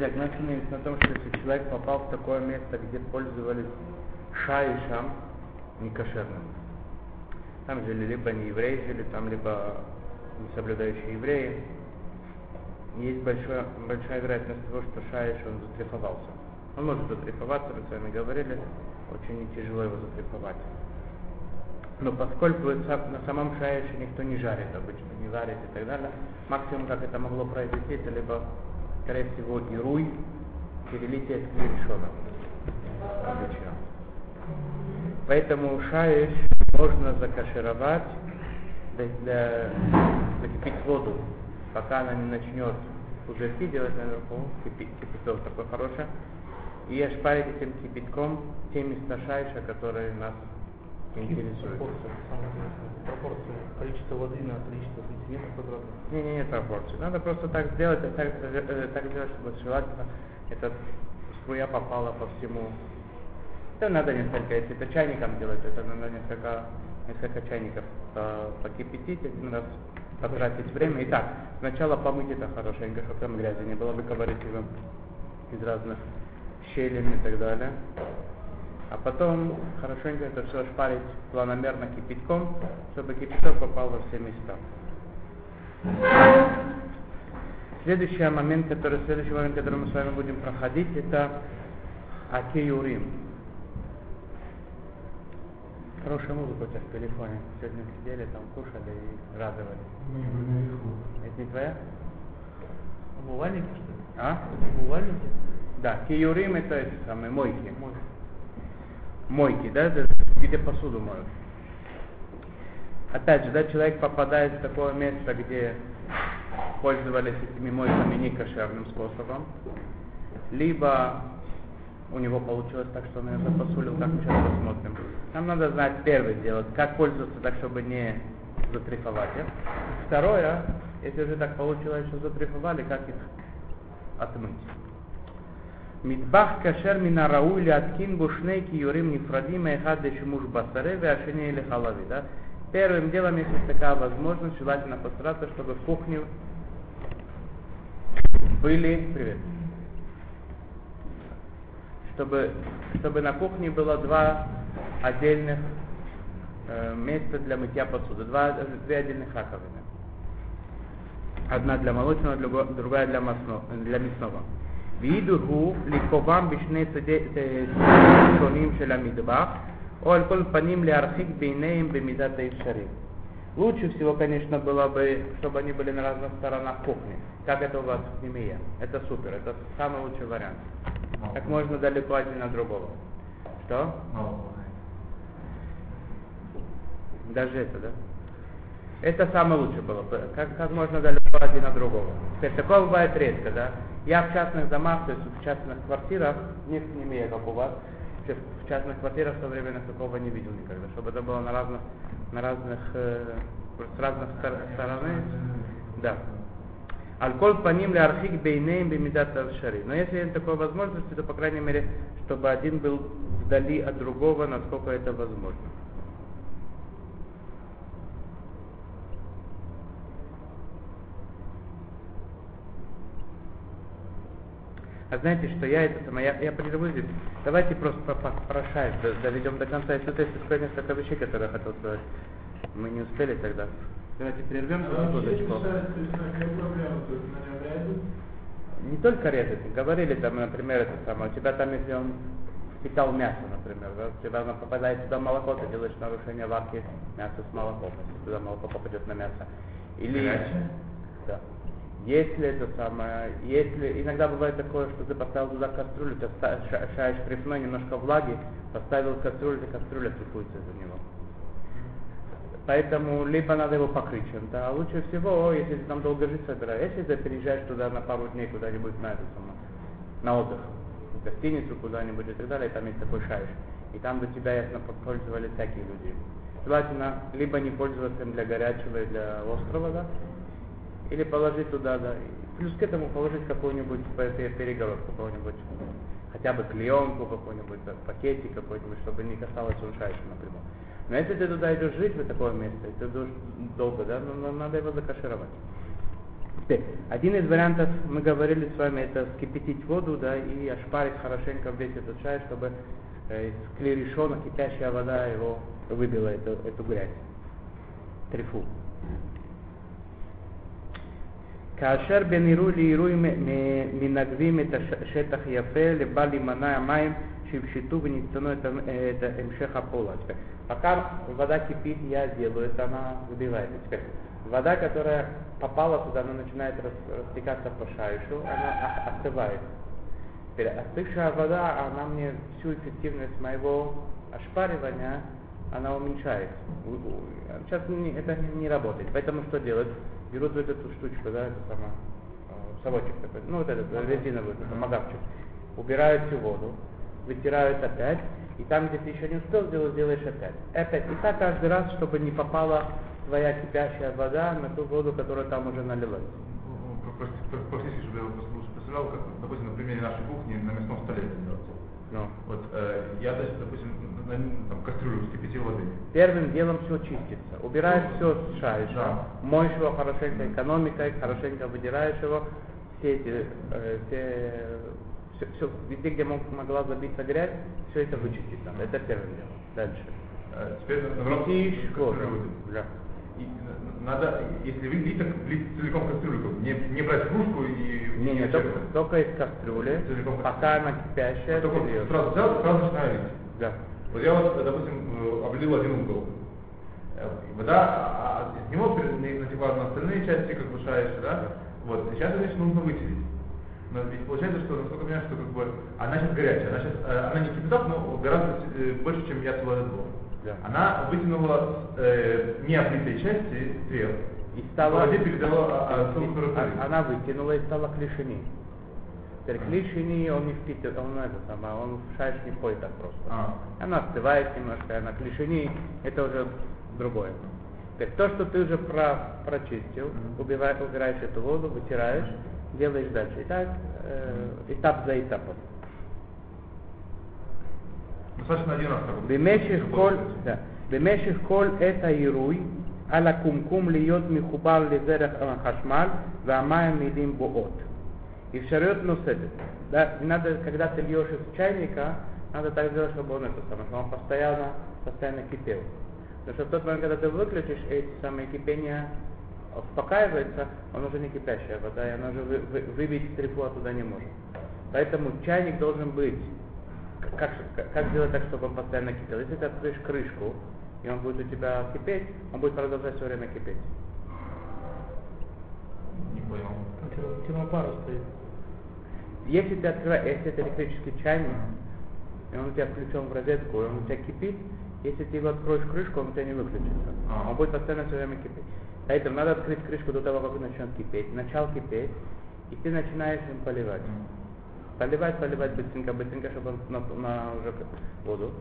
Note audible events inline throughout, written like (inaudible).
Итак, мы остановились на том, что если человек попал в такое место, где пользовались шаишам, некошерным, там жили либо не евреи жили, там либо не соблюдающие евреи, есть большая, большая вероятность того, что шаиш, он затрифовался. Он может затрифоваться, мы с вами говорили, очень тяжело его затрифовать. Но поскольку на самом шаише никто не жарит обычно, не варит и так далее, максимум, как это могло произойти, это либо, скорее всего, ируй, перелитие с. Обычно. Поэтому шаиш можно закашировать, закипить воду, пока она не начнет пузырьки делать наверху, кипяток такой хороший, и ошпарить этим кипятком те места шайша, которые нас пропорция количество воды на количество сантиметров квадратных. Не, не, нет пропорции. Надо просто так сделать, так, э, так сделать, чтобы желательно эта струя попала по всему. Это надо несколько, если это чайником делать, это надо несколько, несколько чайников э, покипятить один раз, потратить время. Итак, сначала помыть это хорошенько, чтобы там грязи не было, выковырять его из разных щелин и так далее. А потом хорошенько это все шпарить планомерно кипятком, чтобы кипяток попал во все места. Следующий момент, который, следующий момент, который мы с вами будем проходить, это Акеюрим. Хорошая музыка у тебя в телефоне. Сегодня сидели, там кушали и радовались. Это не твоя? Умывальники, что ли? А? Умывальники? Да, киюрим это эти самые мойки. Мойки, да, это где посуду моют. Опять же, да, человек попадает в такое место, где пользовались этими мойками некошерным способом, либо у него получилось так, что он ее запосулил, как мы сейчас посмотрим. Нам надо знать первое дело, как пользоваться так, чтобы не затрифовать их. Второе, если уже так получилось, что затрифовали, как их отмыть. מטבח כשר מן הראוי להתקין בו שני כיורים נפרדים, האחד לשימוש בשרי והשני לחלבי. Да? Первым делом, если есть такая возможность, желательно постараться, чтобы в кухне были... Привет. Чтобы, чтобы на кухне было два отдельных э, места для мытья посуды, два, две отдельных раковины. Одна для молочного, другая для, масно, для мясного. וידו הוא לקובם בשני צדדים שונים של המטבח, או על כל פנים להרחיק ביניהם במידת האפשרי. Лучше всего, конечно, было бы, чтобы они были на разных сторонах кухни. Как это у вас в Немия? Это супер, это самый лучший вариант. Как можно далеко один от другого. Что? Даже это, да? Это самое лучшее было бы. Как, как можно далеко один от другого. Теперь такое бывает редко, да? Я в частных домах, то есть в частных квартирах, не, не имею, как у вас, в частных квартирах современных такого не видел никогда, чтобы это было на разных, на разных, э, с разных стор стороны. Да. Алкоголь по ним ли архик бейнеем бимидат шари. Но если нет такой возможности, то, по крайней мере, чтобы один был вдали от другого, насколько это возможно. А знаете, что я это самое, я, я прерву здесь. Давайте просто прошаем, доведем до конца. Если это есть несколько вещей, которые я хотел сказать. Мы не успели тогда. Давайте прервем а секундочку. Не только резать. Говорили там, например, это самое. У тебя там, если он впитал мясо, например, да, у тебя попадает туда молоко, ты делаешь нарушение варки мяса с молоком, если туда молоко попадет на мясо. Или... Горячее? Да. Если это самое, если иногда бывает такое, что ты поставил туда кастрюлю, ты шаешь трефной, немножко влаги, поставил кастрюлю, и кастрюля трефуется за него. Поэтому либо надо его покрыть чем-то, а лучше всего, если ты там долго жить собираешься, если ты переезжаешь туда на пару дней куда-нибудь на это самое, на отдых, в гостиницу куда-нибудь и так далее, и там есть такой шаиш. И там до тебя, ясно, пользовались всякие люди. Желательно либо не пользоваться им для горячего и для острова, да, или положить туда, да. Плюс к этому положить какую-нибудь перегородку, какую-нибудь, хотя бы клеенку какой-нибудь, пакетик какой-нибудь, чтобы не касалось ушайши например. Но если ты туда идешь жить, в такое место, ты долго, да, ну, надо его закашировать. Теперь, один из вариантов, мы говорили с вами, это вскипятить воду, да, и ошпарить хорошенько весь этот шай, чтобы э, из клерешона кипящая вода его выбила эту, эту грязь. Трифу. כאשר בין עירוי לעירוי מ- מנגבים את השטח יפה, לבל יימנע המים שיפשטו ונצטנו את, ה- את המשך הפעולה. Теперь, Пока вода кипит, я делаю это, она выбивается. Теперь, вода, которая попала туда, она начинает рас- растекаться по шайшу, она ох- остывает. Теперь, остывшая вода, она мне всю эффективность моего ошпаривания, она уменьшает. У- у- Сейчас не- это не, не работает. Поэтому что делают? Берут вот эту штучку, да, это самое, э, совочек такой, ну вот этот э, резиновый, такой магавчик, убирают всю воду, вытирают опять, и там, где ты еще не успел сделать, делаешь опять. Опять. И так каждый раз, чтобы не попала твоя кипящая вода на ту воду, которая там уже налилась. Ну, Прости, простите, чтобы я лучше представлял, как, допустим, на примере нашей кухни на мясном столе это делается. Ну. Вот э, я, допустим, на, на- там, кастрюлю воды. Первым делом все чистится. Убираешь все с шайша, Да. моешь его хорошенько экономикой, хорошенько выдираешь его, все эти, э, все, все, все, везде, где мог- могла забиться грязь, все это вычистить надо. Это первым делом. Дальше. Э, теперь воды. Да. И надо, если вы так лить целиком бы, не, не брать кружку и... Не, не, только, только из кастрюли, Целиком пока она кипящая, Вот только сразу взял, сразу начинаю лить. Да. Вот я вот, допустим, э, облил один угол. Э, и Вода, а, а из него натекла на остальные части, как бы шаешь, да? Вот, и сейчас, значит, нужно вытереть. Но ведь получается, что, насколько я понимаю, что как бы она сейчас горячая, она сейчас, э, она не кипяток, но гораздо больше, чем я туда был. Да. Она вытянула э, не облитые части стрел. И стала... Воде передала а, а, и- а- Она вытянула и стала клишини. Теперь А. клишини, он не впитывает, он это самое, он в шайш не входит так просто. А. Она остывает немножко, она клишини, это уже другое. Теперь то, что ты уже про, прочистил, Мгм. убиваешь, убираешь эту воду, вытираешь, делаешь дальше. И так, э, этап за этапом. Достаточно один раз. как бы, במשך כל, получается. да, במשך כל עת העירוי על הקומקום להיות מחובר לדרך החשמל והמים מילים И в шарет нусетит. Да, не надо, когда ты льешь из чайника, надо так сделать, чтобы он это самое, чтобы он постоянно, постоянно кипел. Потому что в тот момент, когда ты выключишь эти самые кипения, успокаивается, он уже не кипящая вода, и она уже вы, вы, выбить трепу оттуда не может. Поэтому чайник должен быть, как, как, как сделать так, чтобы он постоянно кипел? Если ты откроешь крышку, и он будет у тебя кипеть, он будет продолжать все время кипеть. Не понял. Термопара стоит. Если ты открываешь, если это электрический чайник, и он у тебя включен в розетку, и он у тебя кипит, если ты его откроешь крышку, он у тебя не выключится. А. Он будет постоянно все время кипеть. Поэтому надо открыть крышку до того, как он начнет кипеть. Начал кипеть, и ты начинаешь им поливать. Поливать, поливать быстренько, быстренько, чтобы он на, на уже воду.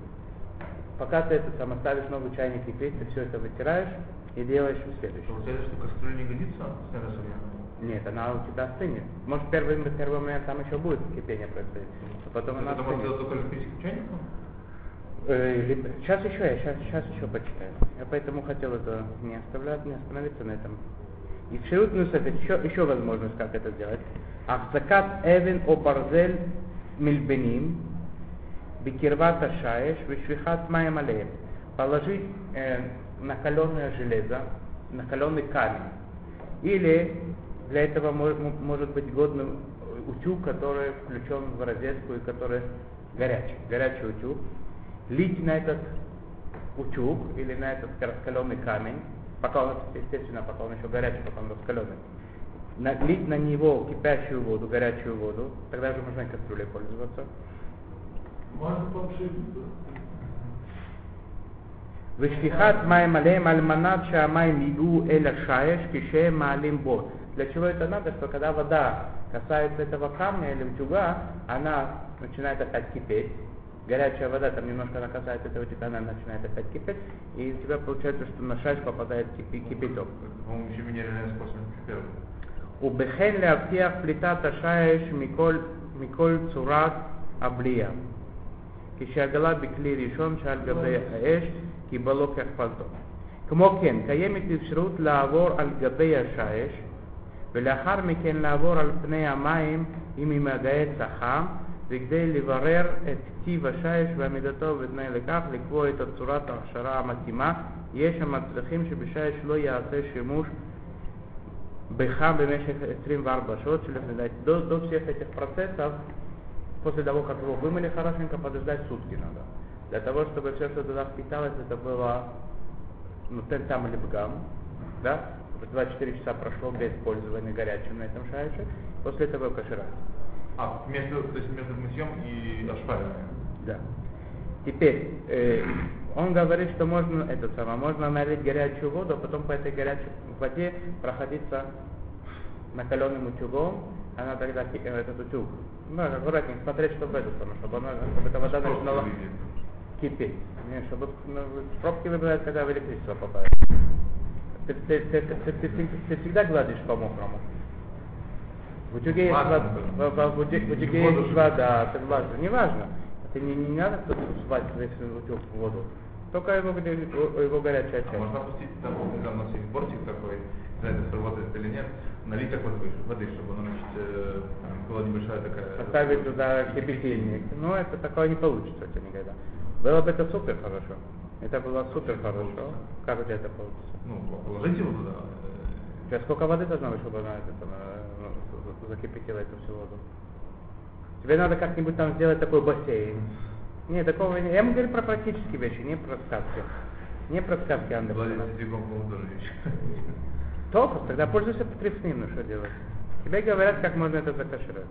Пока ты это сам оставишь новый чайник кипеть, ты все это вытираешь и делаешь следующий. Получается, что кастрюля не годится? Нет, она у тебя остынет. Может, первый, первый момент там еще будет кипение происходить, а потом она Это остынет. только электрическим чайником? Э, Сейчас еще, я сейчас, сейчас еще почитаю. Я поэтому хотел это не оставлять, не остановиться на этом. И в Ширут еще, еще возможность, как это сделать. Ахзакат эвен о барзель мильбеним бикирват ашаеш вишвихат маем алеем. Положить э, накаленное железо, накаленный камень. Или для этого мо- м- может быть годным утюг, который включен в розетку и который горячий, горячий утюг. Лить на этот утюг или на этот раскаленный камень, пока он, естественно, пока он еще горячий, пока он раскаленный, налить на него кипящую воду, горячую воду, тогда же можно и кастрюлей пользоваться. Можно подшить. ושפיכת מים עליהם על מנת שהמים ייגעו אל השיש כשהם מעלים בו. Для чего это надо? Что когда вода касается этого камня или утюга, она начинает опять кипеть. Горячая вода, там немножко она касается этого утюга, она начинает опять кипеть. И у тебя получается, что на шаш попадает кипи- кипяток. По-моему, еще менее реальный способ, чем первый. ובכן להבטיח פליטת השיש מכל, מכל צורת הבליעה. כשהגלה בכלי ראשון שעל גבי האש, קיבלו כהכפלתו. כמו כן, קיימת אפשרות לעבור על גבי השיש ולאחר מכן לעבור על פני המים עם מגעי צחה, וכדי לברר את טיב השיש ועמידתו ובתנאי לכך לקבוע את צורת ההכשרה המתאימה, יש המצליחים שבשיש לא יעשה שימוש בחם במשך 24 שעות שלפני דוד שיחת את פרצצב после того, как его вымыли хорошенько, подождать сутки надо. Для того, чтобы все, что туда впиталось, это было ну, там или? Да, 24 часа прошло без использования горячим на этом шайше, после этого кашировать. А, между, то есть между мытьем и ошпариванием? Да. Теперь, э, он говорит, что можно, это самое, можно налить горячую воду, а потом по этой горячей воде проходиться накаленным утюгом, она тогда, э, этот утюг, ну, аккуратнее смотреть, чтобы это самое, чтобы, она, чтобы эта вода начинала кипеть. Не, чтобы ну, пробки выбирают, когда в электричество попадает. Ты, ты, ты, ты, ты, ты, ты всегда гладишь по мокрому. В утюге есть вода, в, в, в, утюге, в утюге есть вода, ты гладишь, неважно. Это не, не надо кто-то весь утюг в воду. Только его, его горячая часть. А можно опустить там, когда у нас есть бортик такой, не знаю, это сработает или нет, налить так вот воды, чтобы оно, значит, э, была небольшая такая... Поставить туда кипятильник. Но это такое не получится у тебя никогда. Было бы это супер хорошо. Это было супер хорошо. Как у тебя это получится? Ну, положите его туда. У тебя сколько воды должно быть, чтобы она это, там, закипятила эту всю воду? Тебе надо как-нибудь там сделать такой бассейн. Нет, такого не. Я ему говорю про практические вещи, не про сказки. Не про сказки Андерсона. тоже вещь. Только, (laughs) тогда пользуйся потребным, ну что делать. Тебе говорят, как можно это закашировать.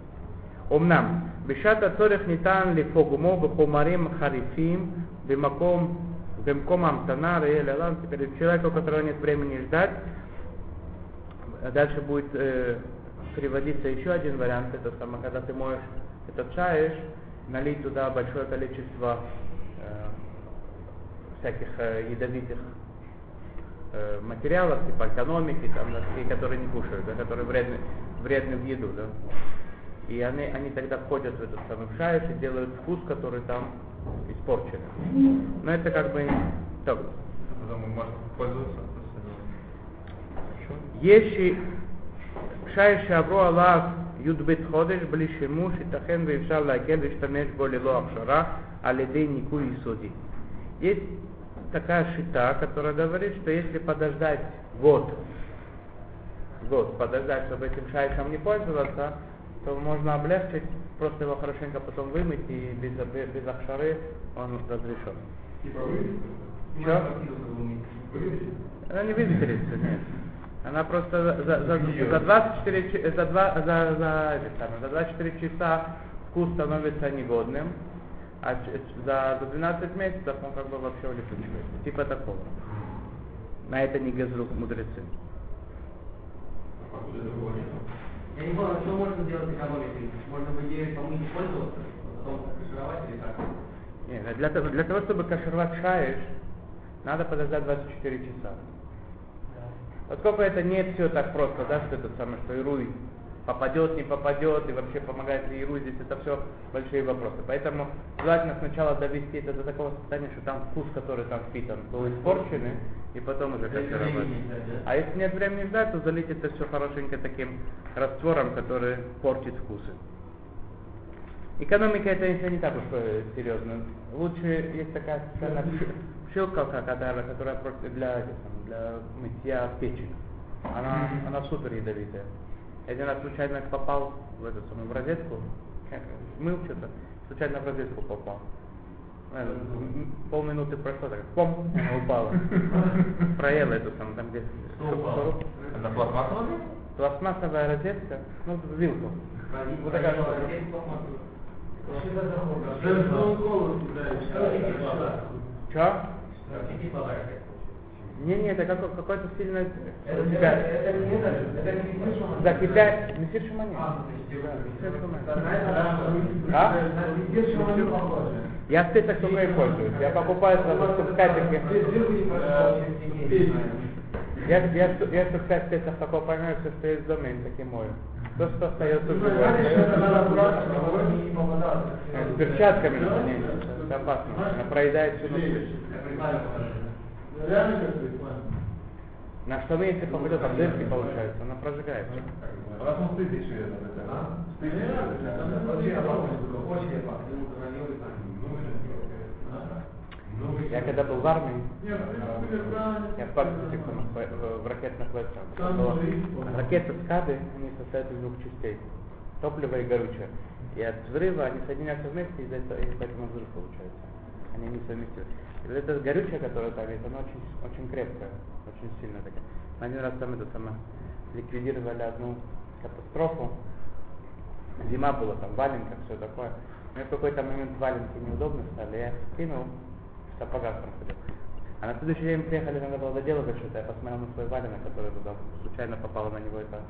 אמנם, בשעת הצורך ניתן לפוגמו בחומרים חריפים במקום, Бемком Амтана, Раэль Алам, теперь человек, у которого нет времени ждать. Дальше будет э, приводиться еще один вариант, это самое, когда ты моешь этот чаешь, налить туда большое количество э, всяких э, ядовитых э, материалов, типа экономики, там, носки, которые не кушают, да, которые вредны, вредны в еду, да. И они, они тогда входят в этот самый шаиш и делают вкус, который там испорчен. Но это как бы так. можно пользоваться. יש שי שעברו עליו י"ב חודש בלי שימוש, ייתכן ואפשר להקל ולהשתמש בו ללא הכשרה על ידי ניקוי יסודי. Есть такая шита, которая говорит, что если подождать год, год подождать, чтобы этим шайшем не пользоваться, то можно облегчить, просто его хорошенько потом вымыть, и без, без, без акшары он разрешен. Типа вы? Что? Она не выветрится, нет. Она просто за, за, за 24, за, 2, за, за, за 24 часа вкус становится негодным, а за, за 12 месяцев он как бы вообще улетучивается. Типа такого. На это не газрук мудрецы. Я не понял, что можно сделать экономикой? Можно, по идее, помыть и пользоваться, потом кашировать или как? Нет, для того, для того, чтобы кашировать шаиш, надо подождать 24 часа. Поскольку это не все так просто, да, что это самое, что Ируй попадет, не попадет, и вообще помогает ли Ируй, здесь это все большие вопросы. Поэтому желательно сначала довести это до такого состояния, что там вкус, который там впитан, был испорченный, и потом уже кашировать. А если нет времени ждать, то залить это все хорошенько таким раствором, который портит вкусы. Экономика это если не так уж э, серьезно. Лучше есть такая специальная пшилка, которая, которая для, для мытья печени. Она, она супер ядовитая. Один раз случайно попал в эту самую в розетку, мыл что-то, случайно в розетку попал. Полминуты прошло, так пом, она упала. Проела эту самую, там где Это пластмассовая? Пластмассовая розетка, ну, вилку. Вот такая Что? Не, не, это как, какой-то сильно Это, это, это не это, это не Мессир Шумани. закипять. Мессир Шумани. А, Мессир Шумани. это, А? Мессир Шумани. Я спецах только и пользуюсь. Я покупаю сразу пять таких. Я, я, я пять спецах такого поймаю, все, что есть в доме, и таким мою. То, что остается в С перчатками, не, это опасно. Она проедает всю ночь. На что мы, если попадет, там дырки получаются, она прожигается. У нас он стыд еще это, это, стыд еще это. Вообще опасно, штука, очень опасно. Я когда был в армии, я в парке в, в ракетных войсках. Было- Ракеты скады, они состоят из двух частей. Топливо и горючее. И от взрыва они соединяются вместе, из-за этого, и поэтому взрыв получается. Они не совместимы. Вот это горючее, которое там есть, оно очень, очень крепкое, очень сильное такое. Один раз там это самое, ликвидировали одну катастрофу. Зима была, там валенка, все такое. Мне в какой-то момент валенки неудобно стали, я скинул, в сапогах там ходил. А на следующий день приехали, надо было доделывать что-то, я посмотрел на свой валенок, который туда случайно попала на него эта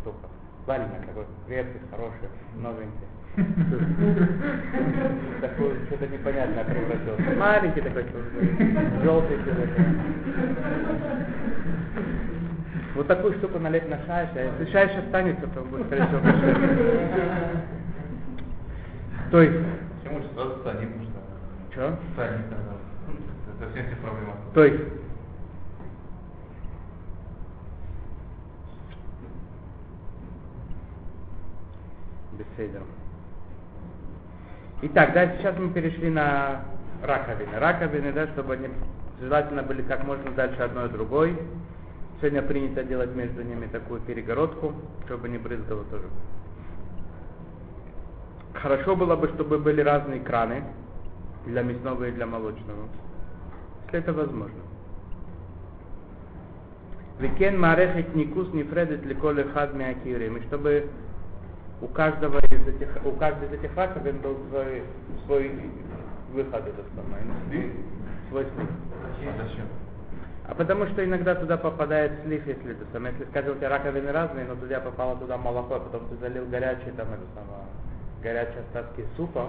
штука. Валенок такой крепкий, хороший, новенький. Такой что-то непонятное превратился. Маленький такой, желтый такой. Вот такую штуку налить на шайш, а если шайш останется, то будет, скорее всего, кошер. То есть, Чем лучше сразу станет, потому что... что? Станет, тогда. Это совсем все проблемы. То есть, беседер. Итак, да, сейчас мы перешли на раковины. Раковины, да, чтобы они желательно были как можно дальше одной от другой. Сегодня принято делать между ними такую перегородку, чтобы не брызгало тоже. Хорошо было бы, чтобы были разные краны для мясного и для молочного. Если это возможно. Ве-кен царих לתת ניקוז נפרד לכל אחד מהכיורים. И чтобы у каждого из этих, у каждой из этих раковин был свой, свой выход этот самый, Слив? свой слив. А зачем? А потому что иногда туда попадает слив, если это самое, если, скажем, у тебя раковины разные, но туда попало туда молоко, а потом ты залил горячий там это самое, горячие остатки супа,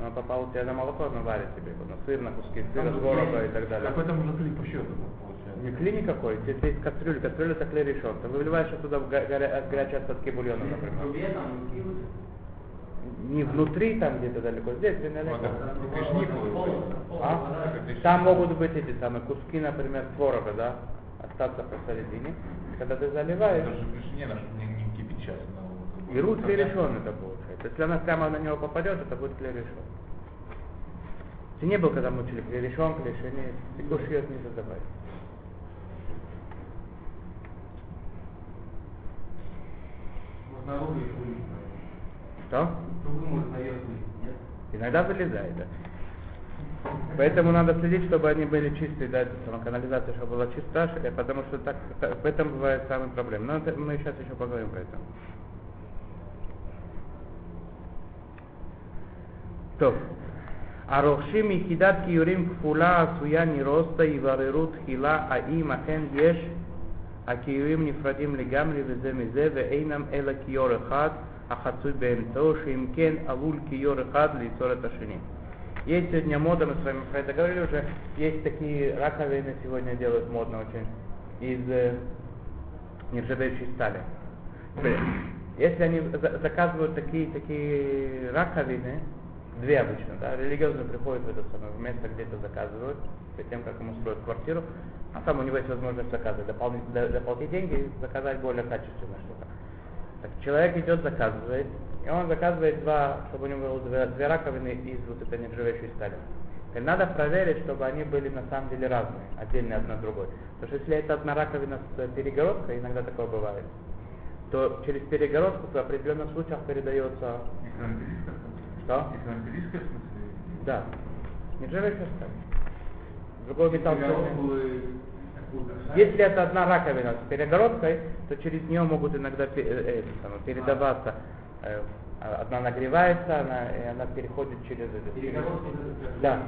оно попало у тебя на молоко, оно варит тебе, на сыр, на куски сыра, творога и так далее. Какой там уже клип по счету получается? Не кли никакой, здесь есть кастрюля, кастрюля это клей решен. Ты выливаешь оттуда в го- горя- горячие остатки бульона, например. Не внутри, там где-то далеко, здесь, где далеко. А? Там могут быть эти самые куски, например, творога, да, остаться посередине. Когда ты заливаешь, Это же гришне наш не, не кипятчас. но- и рут клей решен это получается. Если она прямо на него попадет, это будет клей решен. Ты не был, когда мы учили клей решен, клей решен, ты кушаешь ее не задавай. Что? Иногда вылезает, да. Поэтому надо следить, чтобы они были чистые, да, сама канализация, чтобы была чиста, ш- потому что так, так- в этом бывает самая проблема. Но это, мы сейчас еще поговорим про это. טוב, הרוכשים מיחידת כיורים כפולה עשויה נרוסטה יבררו תחילה האם אכן יש הכיורים נפרדים לגמרי וזה מזה ואינם אלא כיור אחד החצוי באמצעו שאם כן עלול כיור אחד ליצור את השני. Есть сегодня мода, мы с вами про это говорили уже, есть такие раковины сегодня делают модно очень, из э, нержавеющей стали. Теперь, Если они за- заказывают такие, такие раковины, две обычно, да, религиозно приходят в это самое место, где это заказывают, перед тем, как ему строят квартиру, а там у него есть возможность заказывать, дополнить, до- доплатить деньги и заказать более качественное что-то. Так человек идет, заказывает, и он заказывает два, чтобы у него было две, две раковины из вот этой нержавеющей стали. Теперь надо проверить, чтобы они были на самом деле разные, отдельные одна от другой. Потому что если это одна раковина с перегородкой, иногда такое бывает, то через перегородку в определенных случаях передается... Что? Она пилиска, в смысле? Да. Нержавеющая сталь. Другой металл. Если это одна раковина с перегородкой, то через нее могут иногда э, это самое, передаваться. э, а- одна нагревается, она, и она переходит через это. Да.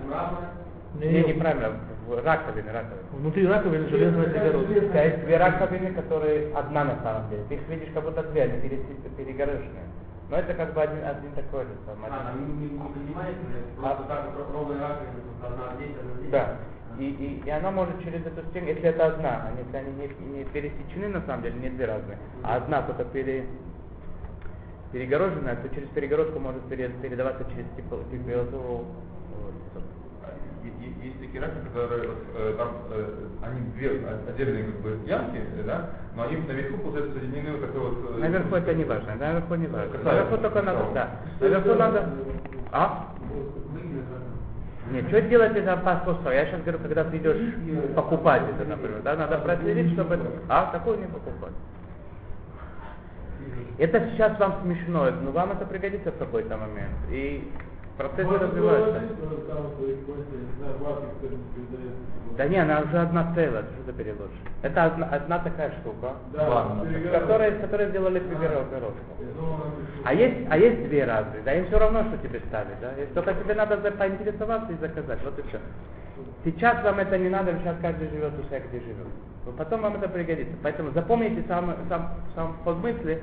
Не, неправильно, в раковины, раковины. Внутри раковины железная перегородка. Есть две раковины, которые одна на самом деле. Ты их видишь как будто две, они пере- перегороженные. Но это как бы один, один такой же самый. А, там не, не, не поднимается, А- просто так раковина, просто одна здесь, одна здесь. Да. И, и, и она может через эту стену, если это одна, если они не, не пересечены на самом деле, не две разные, а одна только пере, перегороженная, то через перегородку может пере- передаваться через е- е- есть такие раки, которые вот, э, там, э, они две отдельные как бы ямки, да, но они наверху, получается, соединены вот такой вот... э, Наверху это не важно, наверху не важно. Касается Наверху только надо, да. Наверху надо... А? Нет, что делать это опасно? Я сейчас говорю, когда ты идешь покупать это, например, да, надо проследить, чтобы... А, такое не покупать. Это сейчас вам смешно, но вам это пригодится в какой-то момент. И процессы развиваются. Да не, она уже одна целая, что ты переложишь? Это одна, одна такая штука, Ладно. которая, которая сделали пирог, А есть, а есть две разные, да, им все равно, что тебе ставить, да, только тебе надо за- поинтересоваться и заказать, вот и все. Сейчас вам это не надо, сейчас каждый живет у себя, где живет. Но потом вам это пригодится. Поэтому запомните сам, сам, сам ход мысли,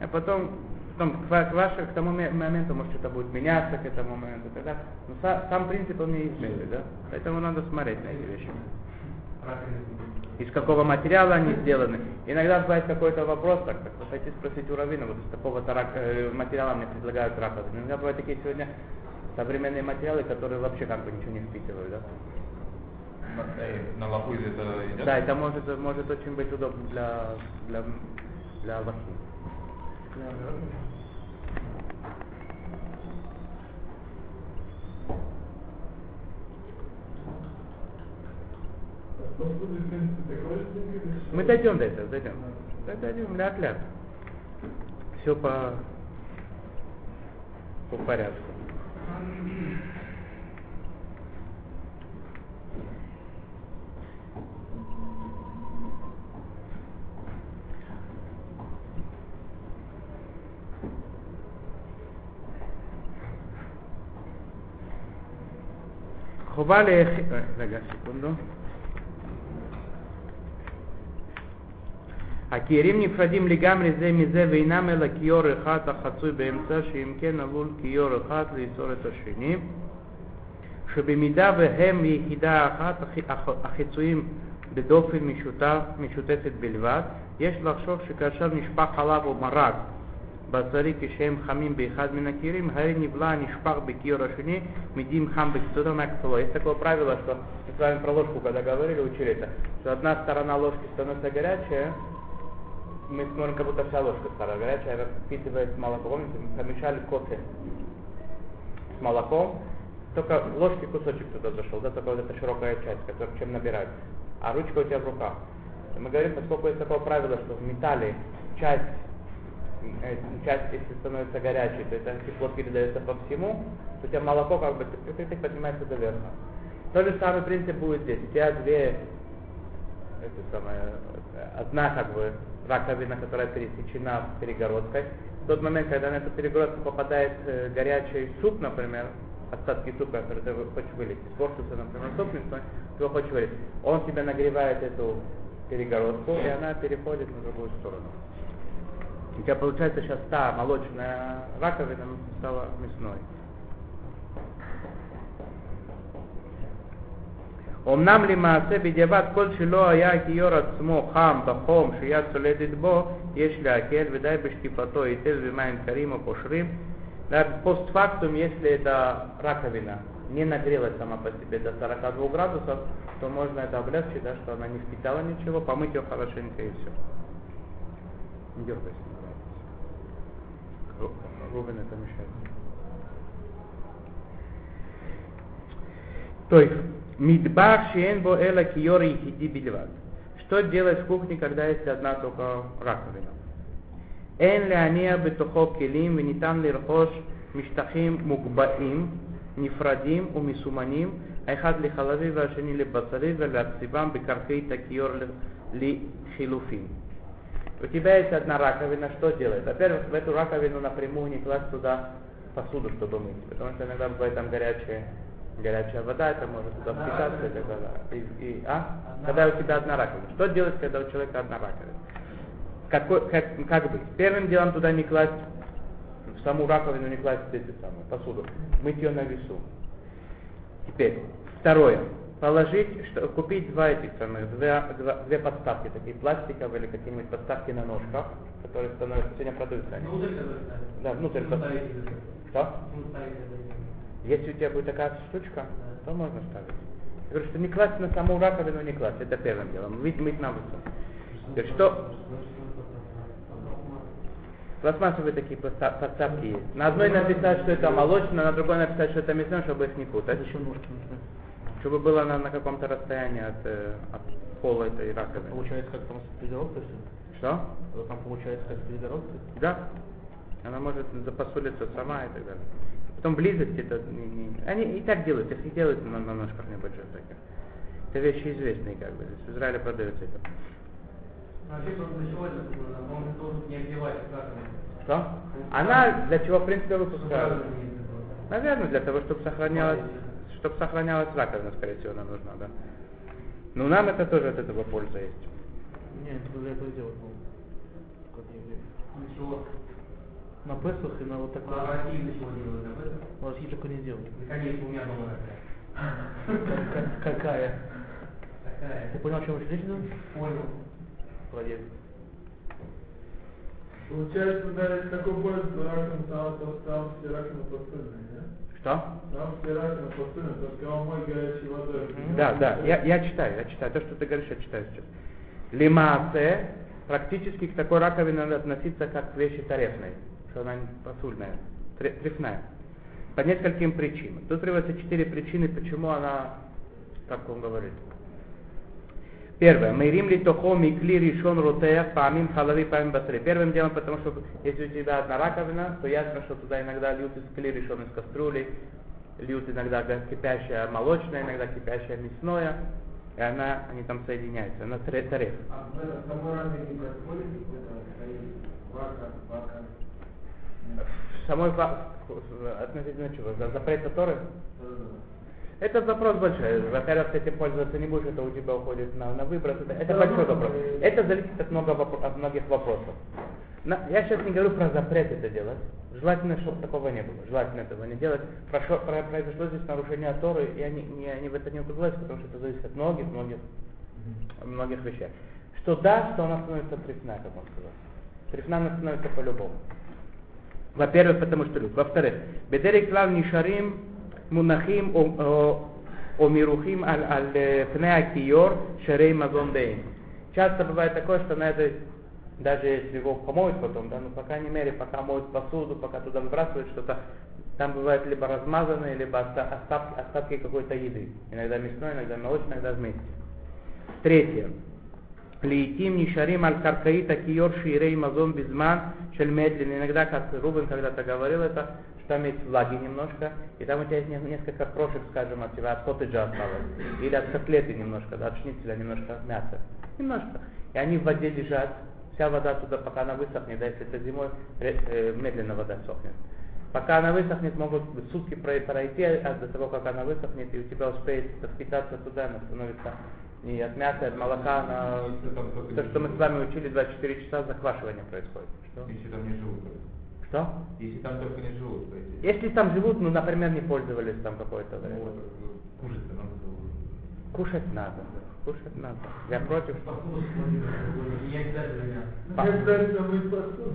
а потом, потом к, ва- к, тому ме- моменту, может, что-то будет меняться к этому моменту. Тогда, но са- сам принцип он неизменный, да? Поэтому надо смотреть на эти вещи. Из какого материала они сделаны. Иногда бывает какой-то вопрос, так, так вот пойти спросить у раввина, вот из такого-то рак- э, материала мне предлагают раковину. Иногда бывают такие сегодня современные материалы, которые вообще как бы ничего не впитывают, да? На, э, на лоху из этого идет? Да, это может, может очень быть удобно для, для, для лохи. Мы дойдем до этого, дойдем. Дойдем, ляп-ляп. Все по, по порядку. החובה ל... רגע, סקונדו. הכיירים נפרדים לגמרי זה מזה ואינם אלא כיור אחד החצוי באמצע שאם כן עלול כיור אחד ליצור את השני שבמידה והם יחידה אחת החיצויים בדופן משותפת בלבד יש לחשוב שכאשר נשפך עליו או מרק בשרי כשהם חמים באחד מן הכירים, הרי נבלע נשפך בכיור השני, медим хам бекстуда максула. Есть такое правило, что мы с вами про ложку, когда говорили, учили это, что одна сторона ложки становится горячая, мы смотрим, как будто вся ложка стала горячая, она впитывает молоко. Помните, мы помешали кофе с молоком, только ложки кусочек туда зашел, да, только вот эта широкая часть, которая чем набирать. А ручка у тебя в руках. И мы говорим, поскольку есть такое правило, что в металле часть э, часть, если становится горячей, то это тепло передается по всему, то у тебя молоко как бы тык-тык-тык поднимается до верха. То же самый принцип будет здесь. У тебя две, это самое, э, одна как бы раковина, которая пересечена перегородкой. В тот момент, когда на эту перегородку попадает э, горячий суп, например, остатки супа, который ты хочешь вылить, испортился, например, суп, но ты его хочешь вылить, он тебе нагревает эту перегородку, и она переходит на другую сторону. У тебя получается сейчас та молочная раковина стала мясной. אמנם למעשה בדיעבד כל שלא היה הכיור עצמו חם בחום שיד צולדת בו, יש להקל ודי בשטיפתו היטב במים קרים או פושרים. Да, постфактум, если эта раковина не нагрелась сама по себе до 42 градусов, то можно это облегчить, да, что она не впитала ничего, помыть ее хорошенько и все. Не дергайся. Ру- Рубин это мешает. То есть, мидбах шиен бо эла киор ехиди бильват. Что делать в кухне, когда есть одна только раковина? אין להניע בתוכו כלים וניתן לרכוש משטחים מוגבהים, נפרדים ומסומנים, האחד לחלבי והשני לבשרי ולהציבם בקרקעית הכיור לחילופין. У тебя есть одна раковина, что делать? Во-первых, в эту раковину напрямую не класть туда посуду, чтобы мыть, потому что иногда бывает там горячая, горячая вода, это может туда впитаться и так далее. И, и- а? Когда у тебя одна раковина. Что делать, когда у человека одна раковина? Какой, как, как быть? Первым делом туда не класть, в саму раковину не класть эти самые, посуду, мыть ее на весу. Теперь, второе. Положить, что, купить два этих самых, две, два- две подставки, такие пластиковые или какие-нибудь подставки на ножках, которые становятся, сегодня продаются они. Внутрь? Да, внутрь. Ну, это. Что? Ну. Если у тебя будет такая штучка, то можно ставить. Я говорю, что не класть на саму раковину, не класть. Это первым делом. Мыть, мыть на высоту. Теперь что? Пластмассовые такие подста- подставки есть. На одной написать, что это молочное, на другой написать, что это мясное, чтобы их не путать. Зачем ножки нужны? Чтобы было на, на каком-то расстоянии от, э, от пола этой раковины. Получается, как там с? Что? Там получается, как с? Да. Она может запосулиться сама и так далее. Потом близость это не, не- Они и так делают, их и делают на, на ножках небольших таких. Это вещи известные, как бы. В Израиле продается это. Не обливать раковину. Что? Она для чего, в принципе, выпускают? не обливала. Наверное, для того, чтобы сохранялась, чтобы сохранялась раковина, скорее всего, она нужна, да. Но нам это тоже от этого польза есть. Не, это для этого делать надо. На Песах и на вот А такое. в России для чего делают об этом? В России такое не делают. Наконец, у меня дома такая. Как- (laughs) как- Какая? Такая. Ты понял, о чем речь идет? Понял. Проверь. Получается, да, такой поезд с раком, там, то там все раковины посыльные, нет? Что? Там все раковины посыльные, только его мой горячей водой. Да, да, я, я читаю, я читаю. То, что ты говоришь, я читаю сейчас. Лимасе, практически к такой раковине надо относиться как к вещи тарефной, что она посульная, тре- трефная. По нескольким причинам. Тут приводятся четыре причины, почему она, как он говорит. Первое. Мейрим ли тохо микли решен рутея памим халави памим басри. Первым делом, потому что если у тебя одна раковина, то ясно, что туда иногда льют из кли решен из кастрюли, льют иногда кипящее молочное, иногда кипящее мясное, и она, они там соединяются, она таре- тареф. А в самой раковине не происходит вака, вака? Самой относительно чего? За запрета Торы? Да-да-да. Это вопрос большой. Во-первых, ты этим пользоваться не будешь, это у тебя уходит на, на выброс. Это, это большой вопрос. Это зависит от, много, вопро- от многих вопросов. На- я сейчас не говорю про запрет это делать. Желательно, чтобы такого не было. Желательно этого не делать. Прошло, про- произошло здесь нарушение Торы, и они, не, они в это не углубляются, потому что это зависит от многих, многих, многих вещей. Что да, что она становится трефна, как он сказал. Трефна она становится по-любому. Во-первых, потому что любит. Во-вторых, бедерик клав нишарим мунахим омирухим аль аль э, пнеа киор шерей мазон дейн. Часто бывает такое, что на этой, даже если его помоют потом, да, ну, по крайней мере, пока моют посуду, пока туда выбрасывают что-то, там бывает либо размазанные, либо оста- остатки, остатки какой-то еды. Иногда мясной, иногда молочной, иногда вместе. Третье. Лейтим нишарим аль каркаита киор ширей мазон безман шель медленно. Иногда, как Рубин когда-то говорил это, что там есть влаги немножко, и там у тебя есть не- несколько крошек, скажем, от тебя от коттеджа осталось, или от котлеты немножко, да, от шницеля немножко мяса. Немножко. И они в воде лежат, вся вода туда, пока она высохнет, да, если это зимой, ре- э, медленно вода сохнет. Пока она высохнет, могут сутки про- пройти, а до того, как она высохнет, и у тебя успеет впитаться туда, она становится и от мяса, и от молока, только то, что мы с вами учили, 24 часа заквашивание происходит. Что? Если там не живут. Что? Если там только не живут, то есть. Если там живут, ну, например, не пользовались там какое-то Ну, время. вот, э, кушать-то надо было. Кушать надо, да, кушать надо. Я против. Посуду не обязательно посуду.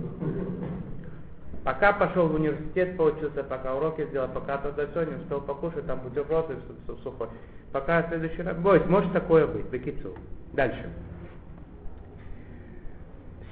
Пока пошел в университет, поучился, пока уроки сделал, пока туда все, не успел покушать, там бутерброды су- су- сухой. Пока в следующий раз... Будет, может такое быть, бекицу. Дальше.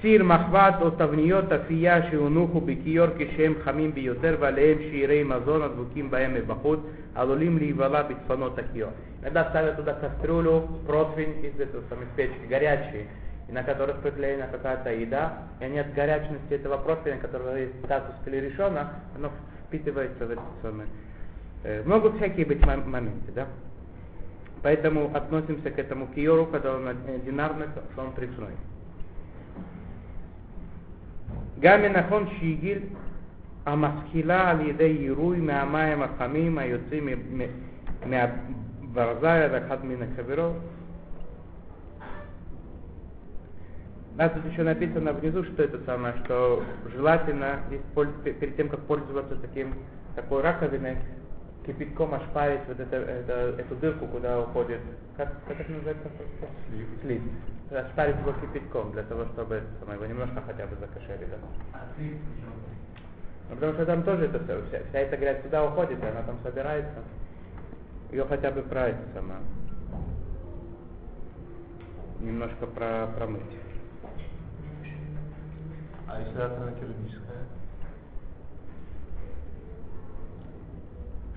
סיר מחבת או תבניות אפייה שהונחו בכיור כשהם חמים ביותר ועליהם שעירי מזון הדבוקים בהם מבחוץ עלולים להיבלע בצפונות הכיור. Иногда ставят туда кастрюлю, противень из этого самой печки, горячие, и на которых приклеена какая-то еда, и они от горячности этого противня, которого есть статус клерешона, оно впитывается в это самое. Э, Могут всякие быть мом- моменты, да? Поэтому относимся к этому киору, когда он одинарный, что он трефной. גם נכון שהגיל המשכילה על ידי עירוי מהמים החמים היוצאים מ- מ- מהברזל ואחד מן החברות. У нас тут еще написано внизу, что это самое, что желательно перед тем, как пользоваться таким, такой раковиной, кипятком ошпарить вот это, это- эту дырку, куда уходит, как, как это называется? Слиз. Слиз. Ошпарить его кипятком, для того, чтобы это самое, его немножко хотя бы закошерить. Да? А слив? Ну, Потому что там тоже это, всё- вся, вся эта грязь туда уходит, и она там собирается. Ее хотя бы про это сама. Немножко про, промыть. А если раковина керамическая?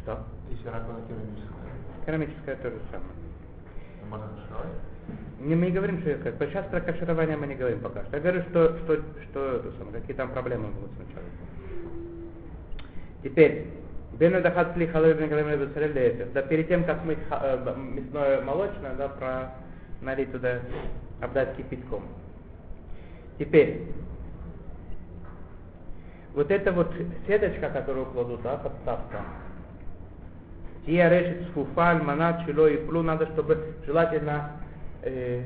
Что? Если раковина керамическая, то же самое. то можно кашировать? Не, мы не говорим, что как. Сейчас про каширование мы не говорим пока что. Я говорю, что, что, что это самое, какие там проблемы будут сначала. Теперь, Бен Дахат Сли Халой Леэфер. Да перед тем, как мыть э, мясное молочное, да, про налить туда, обдать кипятком. Теперь, вот эта вот сеточка, которую кладут, да, подставка, Тия решит сфуфа, альманат, чило и плу, надо, чтобы желательно э,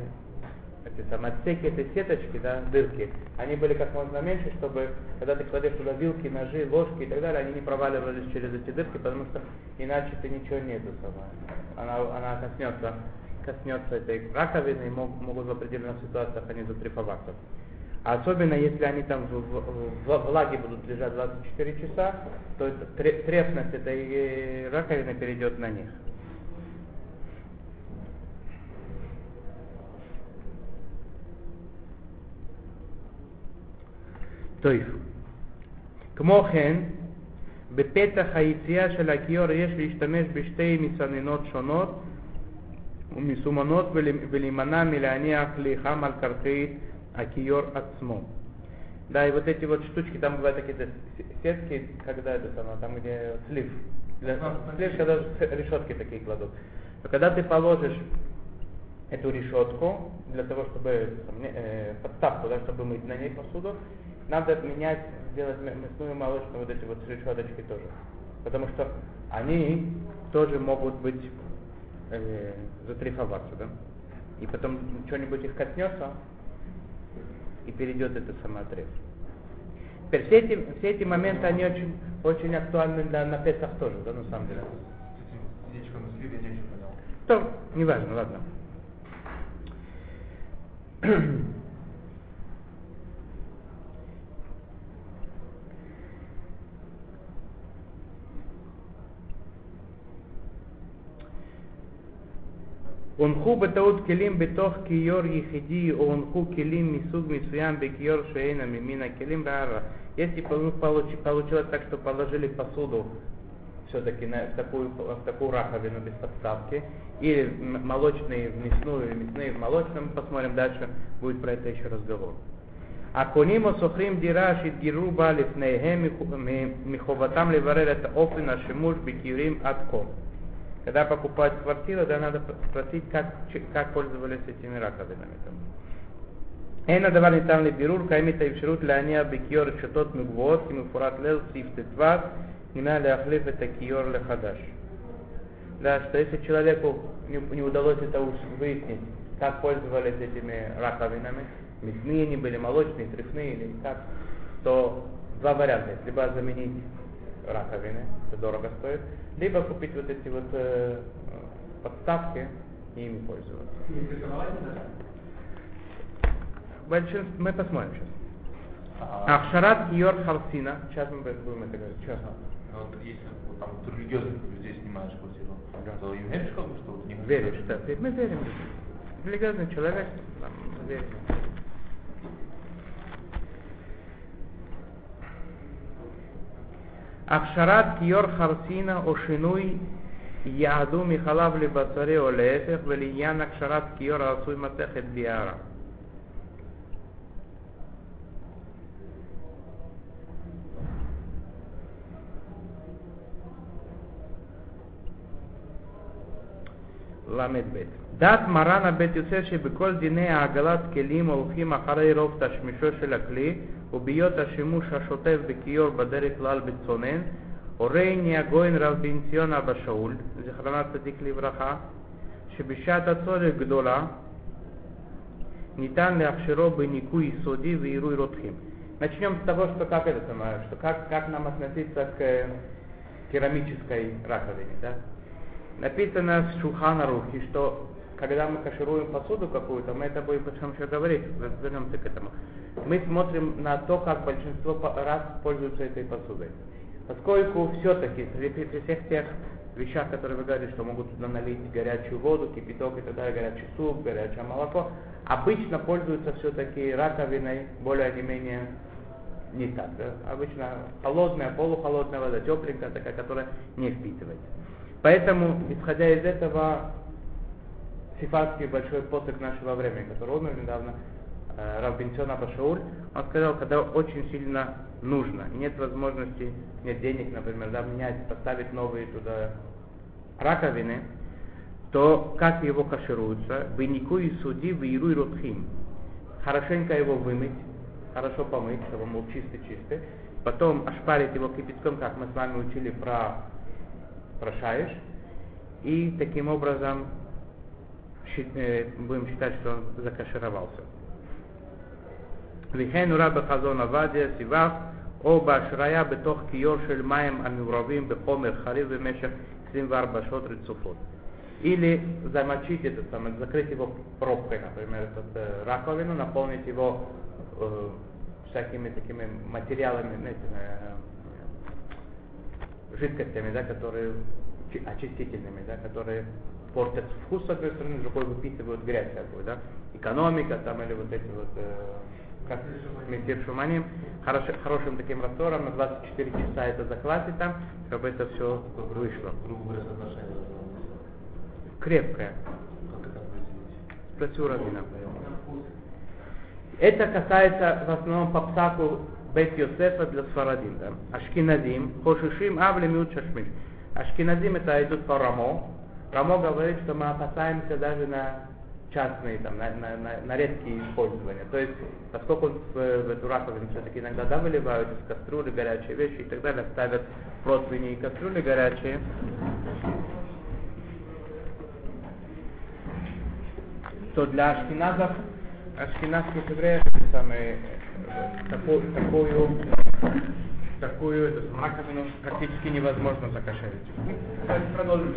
эти самые отсеки этой сеточки, да, дырки, они были как можно меньше, чтобы, когда ты кладешь туда вилки, ножи, ложки и так далее, они не проваливались через эти дырки, потому что иначе ты ничего не это самое. Она, она коснется, коснется этой раковины и мог- могут в определенных ситуациях они затрифоваться. А особенно если они там в, в- в влаге будут лежать 24 часа, то это тре- трефность этой э, раковины перейдет на них. טוב. כמו כן, בפתח היציאה של הכיור יש להשתמש בשתי מסננות שונות ומסומנות ול- ולהימנע מלהניח לחם על קרקעית Акиор Ацмо. Да, и вот эти вот штучки, там бывают такие сетки, когда это самое, там где слив. Для, слив, когда решетки такие кладут. Но когда ты положишь эту решетку для того, чтобы э, подставку, да, чтобы мыть на ней посуду, надо менять, делать мясную молочную вот эти вот решеточки тоже. Потому что они тоже могут быть э, затрифоваться, да? И потом что-нибудь их коснется, и перейдет это самоотрез. Теперь все эти, все эти моменты, они очень, очень актуальны для на Песах тоже, да, на самом деле. С этим сердечком на сливе я не очень понял. То, неважно, ладно. (clears throat) הונחו בטעות כלים בתוך כיור יחידי או הונחו כלים מסוג מסוים בכיור שאינה ממין הכלים בערה. Если ну, получ- получилось так, что положили посуду все-таки в такую, в такую раковину без подставки, или м- молочные в мясную, или мясные в молочном, посмотрим дальше, будет про это еще разговор. הקונים או שוכרים דירה שהתגררו בה לפניהם מחו- מ- מחובתם לברר את אופן השימוש בכיורים עד כה. Когда покупать квартиру, да, надо спросить, как, ч- как пользовались этими раковинами. там. אין הדבר ניתן לבירור, קיימת האפשרות להניע בכיור רשתות מגבוהות כמפורט לעיל סעיף ט"ו, הינה להחליף את הכיור לחדש. Да, что если человеку не, не удалось это уж выяснить, как пользовались этими раковинами, мясные они были, молочные, трефные или как, то два варианта. есть. Либо заменить раковины, это дорого стоит, либо купить вот эти вот э, подставки и ими пользоваться. Не не? Большинство, мы посмотрим сейчас. А, Ахшарат Йор Харсина. Сейчас мы будем это говорить. Сейчас. вот если вот там религиозных людей снимаешь квартиру, Да. то им веришь как бы, что вот них... Веришь, да. Мы верим. Религиозный человек, там, верим. הכשרת כיור חרסינה או שינוי יעדו מחלב לבשרי או להפך ולעניין הכשרת כיור העשוי מסכת ביערה. ל"ב דת מרן הבית יוסף שבכל דיני העגלת כלים הולכים אחרי רוב תשמישו של הכלי ובהיות השימוש השוטף בכיור בדרך כלל בצונן הורני הגויין רב בן ציון אבא שאול, זיכרונה צדיק לברכה, שבשעת הצורך גדולה ניתן להכשירו בניקוי יסודי ועירוי רותחים. Начнем с того, что как это самое, что как, как нам относиться к э, керамической раковине, да? Написано в Шухана Рухе, что когда мы кашируем посуду какую-то, мы это будем потом еще говорить, вернемся к этому. Мы смотрим на то, как большинство раз пользуются этой посудой. Поскольку все-таки при, при- всех тех вещах, которые вы говорите, что могут туда налить горячую воду, кипяток и так далее, горячий суп, горячее молоко, обычно пользуются все-таки раковиной более не менее не так. Да? Обычно холодная, полухолодная вода, тепленькая такая, которая не впитывается. Поэтому, исходя из этого, сифатский большой посох нашего времени, который умер недавно, э, Рав Бенцион Абашауль, он сказал, когда очень сильно нужно, нет возможности, нет денег, например, да, менять, поставить новые туда раковины, то как его кашируются? Бенику и суди, виру и ротхим. Хорошенько его вымыть, хорошо помыть, чтобы он был чистый-чистый. Потом ошпарить его кипятком, как мы с вами учили про, про. И таким образом будем считать, что он закашировался. וכן הורה בחזון עובדיה סיבך או בהשראיה בתוך כיור של מים המעורבים בחומר חריף במשך 24 שעות רצופות. Или замочить этот самый, закрыть его пробкой, например, этот, э, раковину, наполнить его э, всякими такими материалами, знаете, э, жидкостями, да, которые чи- очистительными, да, которые портят вкус с одной стороны, с другой выпитывают грязь всякую, да, экономика там или вот эти вот э, как метир шуманим, хорош, хорошим таким раствором на 24 часа это заквасить там, чтобы это все вышло. Говоря, соотношение. Крепкое. У раввина. Это касается в основном по псаку Бет Йосефа для Сфарадим. Да? Ашкиназим, Хошишим, Авли, Миут, Шашмиш. Ашкиназим это идут по Рамо. Рамо говорит, что мы опасаемся даже на частные, там, на, на, на, на редкие использования. То есть, поскольку в, в эту раковину все-таки иногда да, выливают из кастрюли горячие вещи и так далее, ставят противни и кастрюли горячие, то для ашкеназов, ашкеназских евреев самые, такую, такую, такую эту раковину практически невозможно закошерить. Продолжим.